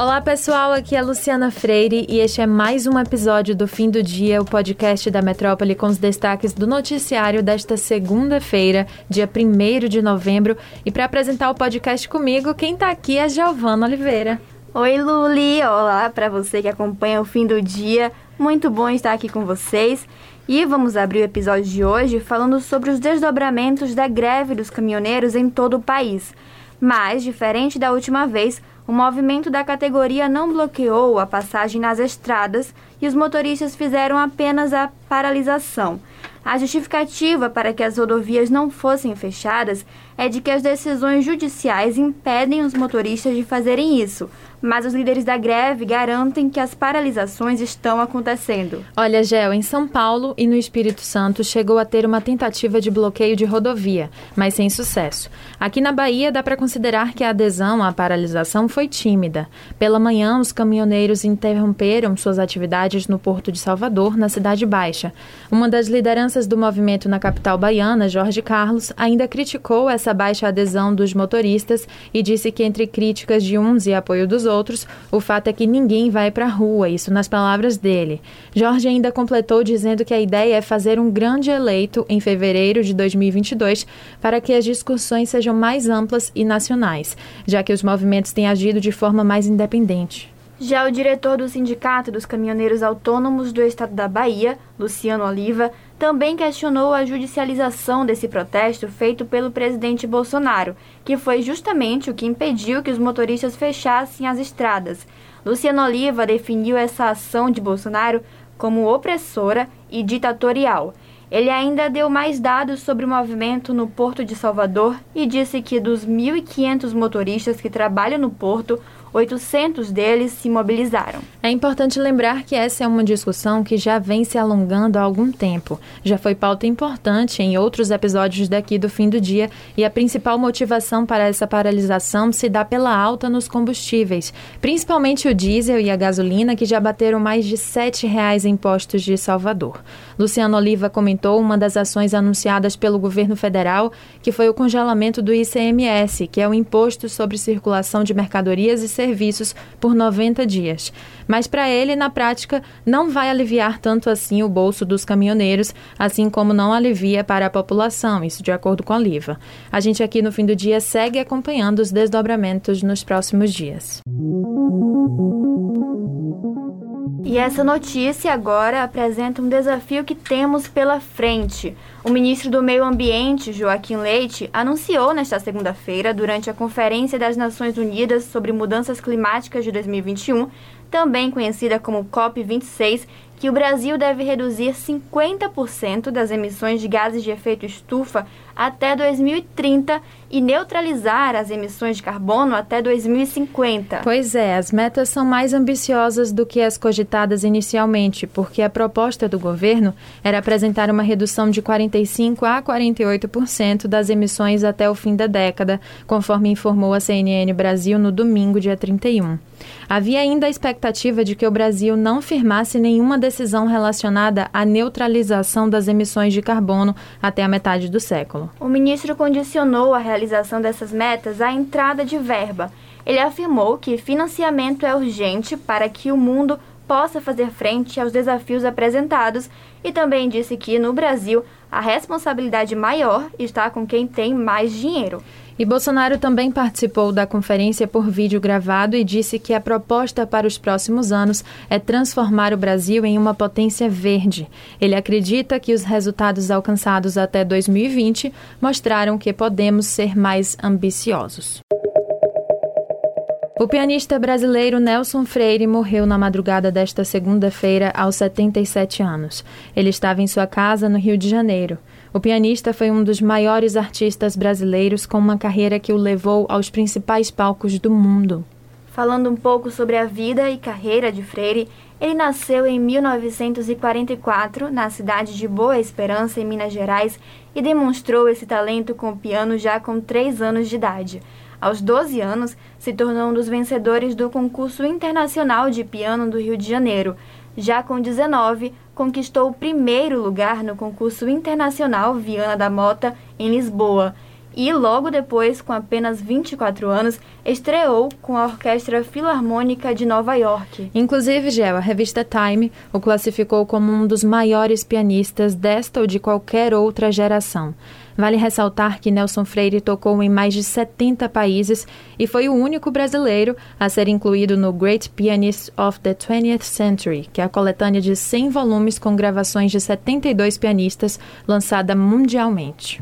Olá pessoal, aqui é Luciana Freire e este é mais um episódio do Fim do Dia, o podcast da Metrópole com os destaques do noticiário desta segunda-feira, dia 1 de novembro. E para apresentar o podcast comigo, quem está aqui é Giovana Oliveira. Oi Luli, olá para você que acompanha o Fim do Dia. Muito bom estar aqui com vocês. E vamos abrir o episódio de hoje falando sobre os desdobramentos da greve dos caminhoneiros em todo o país. Mas, diferente da última vez, o movimento da categoria não bloqueou a passagem nas estradas e os motoristas fizeram apenas a paralisação. A justificativa para que as rodovias não fossem fechadas é de que as decisões judiciais impedem os motoristas de fazerem isso, mas os líderes da greve garantem que as paralisações estão acontecendo. Olha, Gel, em São Paulo e no Espírito Santo chegou a ter uma tentativa de bloqueio de rodovia, mas sem sucesso. Aqui na Bahia dá para considerar que a adesão à paralisação foi tímida. Pela manhã, os caminhoneiros interromperam suas atividades no Porto de Salvador, na Cidade Baixa. Uma das lideranças do movimento na capital baiana, Jorge Carlos, ainda criticou essa baixa adesão dos motoristas e disse que entre críticas de uns e apoio dos outros, o fato é que ninguém vai para a rua, isso nas palavras dele. Jorge ainda completou dizendo que a ideia é fazer um grande eleito em fevereiro de 2022 para que as discussões sejam mais amplas e nacionais, já que os movimentos têm agido de forma mais independente. Já o diretor do Sindicato dos Caminhoneiros Autônomos do Estado da Bahia, Luciano Oliva, também questionou a judicialização desse protesto feito pelo presidente Bolsonaro, que foi justamente o que impediu que os motoristas fechassem as estradas. Luciano Oliva definiu essa ação de Bolsonaro como opressora e ditatorial. Ele ainda deu mais dados sobre o movimento no Porto de Salvador e disse que dos 1.500 motoristas que trabalham no porto, 800 deles se mobilizaram. É importante lembrar que essa é uma discussão que já vem se alongando há algum tempo. Já foi pauta importante em outros episódios daqui do fim do dia e a principal motivação para essa paralisação se dá pela alta nos combustíveis, principalmente o diesel e a gasolina, que já bateram mais de R$ 7,00 em postos de Salvador. Luciano Oliva comentou uma das ações anunciadas pelo governo federal, que foi o congelamento do ICMS, que é o Imposto sobre Circulação de Mercadorias e serviços por 90 dias. Mas para ele, na prática, não vai aliviar tanto assim o bolso dos caminhoneiros, assim como não alivia para a população, isso de acordo com a Liva. A gente aqui no fim do dia segue acompanhando os desdobramentos nos próximos dias. E essa notícia agora apresenta um desafio que temos pela frente. O ministro do Meio Ambiente, Joaquim Leite, anunciou nesta segunda-feira, durante a Conferência das Nações Unidas sobre Mudanças Climáticas de 2021, também conhecida como COP26, que o Brasil deve reduzir 50% das emissões de gases de efeito estufa até 2030 e neutralizar as emissões de carbono até 2050. Pois é, as metas são mais ambiciosas do que as cogitadas inicialmente, porque a proposta do governo era apresentar uma redução de 45 a 48% das emissões até o fim da década, conforme informou a CNN Brasil no domingo, dia 31. Havia ainda a expectativa de que o Brasil não firmasse nenhuma decisão relacionada à neutralização das emissões de carbono até a metade do século. O ministro condicionou a realização dessas metas à entrada de verba. Ele afirmou que financiamento é urgente para que o mundo possa fazer frente aos desafios apresentados e também disse que, no Brasil, a responsabilidade maior está com quem tem mais dinheiro. E Bolsonaro também participou da conferência por vídeo gravado e disse que a proposta para os próximos anos é transformar o Brasil em uma potência verde. Ele acredita que os resultados alcançados até 2020 mostraram que podemos ser mais ambiciosos. O pianista brasileiro Nelson Freire morreu na madrugada desta segunda-feira aos 77 anos. Ele estava em sua casa no Rio de Janeiro. O pianista foi um dos maiores artistas brasileiros com uma carreira que o levou aos principais palcos do mundo. Falando um pouco sobre a vida e carreira de Freire, ele nasceu em 1944 na cidade de Boa Esperança, em Minas Gerais, e demonstrou esse talento com o piano já com 3 anos de idade. Aos 12 anos, se tornou um dos vencedores do concurso internacional de piano do Rio de Janeiro. Já com 19, conquistou o primeiro lugar no concurso internacional Viana da Mota, em Lisboa. e logo depois, com apenas 24 anos, estreou com a Orquestra Filarmônica de Nova York. Inclusive, Gel, a revista Time o classificou como um dos maiores pianistas desta ou de qualquer outra geração. Vale ressaltar que Nelson Freire tocou em mais de 70 países e foi o único brasileiro a ser incluído no Great Pianists of the 20th Century, que é a coletânea de 100 volumes com gravações de 72 pianistas lançada mundialmente.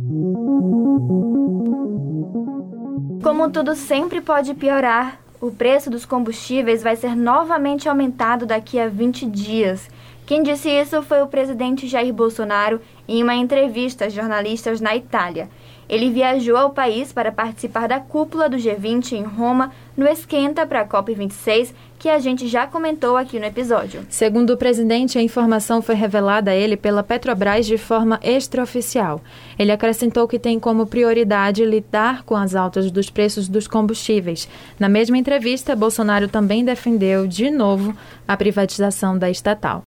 Como tudo sempre pode piorar, o preço dos combustíveis vai ser novamente aumentado daqui a 20 dias. Quem disse isso foi o presidente Jair Bolsonaro em uma entrevista a jornalistas na Itália. Ele viajou ao país para participar da cúpula do G20 em Roma, no esquenta para a COP26, que a gente já comentou aqui no episódio. Segundo o presidente, a informação foi revelada a ele pela Petrobras de forma extraoficial. Ele acrescentou que tem como prioridade lidar com as altas dos preços dos combustíveis. Na mesma entrevista, Bolsonaro também defendeu, de novo, a privatização da estatal.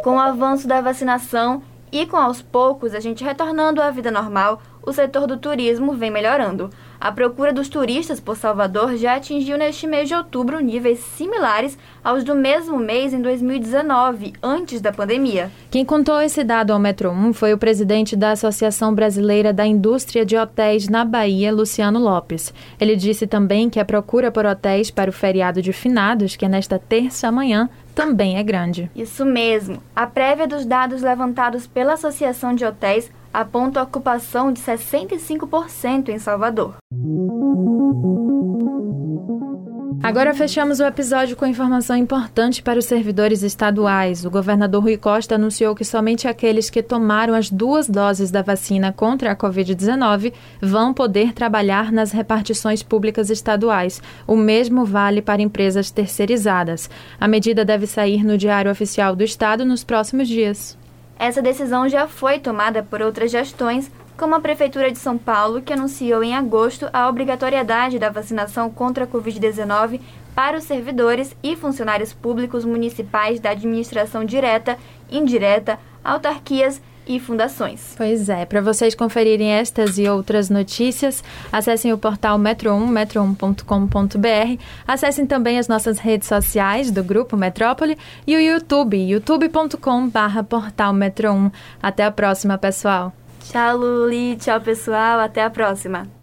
Com o avanço da vacinação e com aos poucos a gente retornando à vida normal, o setor do turismo vem melhorando. A procura dos turistas por Salvador já atingiu neste mês de outubro níveis similares aos do mesmo mês em 2019, antes da pandemia. Quem contou esse dado ao Metro 1 foi o presidente da Associação Brasileira da Indústria de Hotéis na Bahia, Luciano Lopes. Ele disse também que a procura por hotéis para o feriado de finados, que é nesta terça-manhã, também é grande. Isso mesmo. A prévia dos dados levantados pela Associação de Hotéis aponta a ocupação de 65% em Salvador. Agora fechamos o episódio com informação importante para os servidores estaduais. O governador Rui Costa anunciou que somente aqueles que tomaram as duas doses da vacina contra a Covid-19 vão poder trabalhar nas repartições públicas estaduais. O mesmo vale para empresas terceirizadas. A medida deve sair no Diário Oficial do Estado nos próximos dias. Essa decisão já foi tomada por outras gestões, como a Prefeitura de São Paulo, que anunciou em agosto a obrigatoriedade da vacinação contra a Covid-19 para os servidores e funcionários públicos municipais da administração direta, indireta, autarquias e fundações. Pois é, para vocês conferirem estas e outras notícias, acessem o portal Metro1, metro1.com.br. Acessem também as nossas redes sociais do Grupo Metrópole e o YouTube, youtube.com/portal Metro1. Até a próxima, pessoal. Tchau, Luli. Tchau, pessoal. Até a próxima.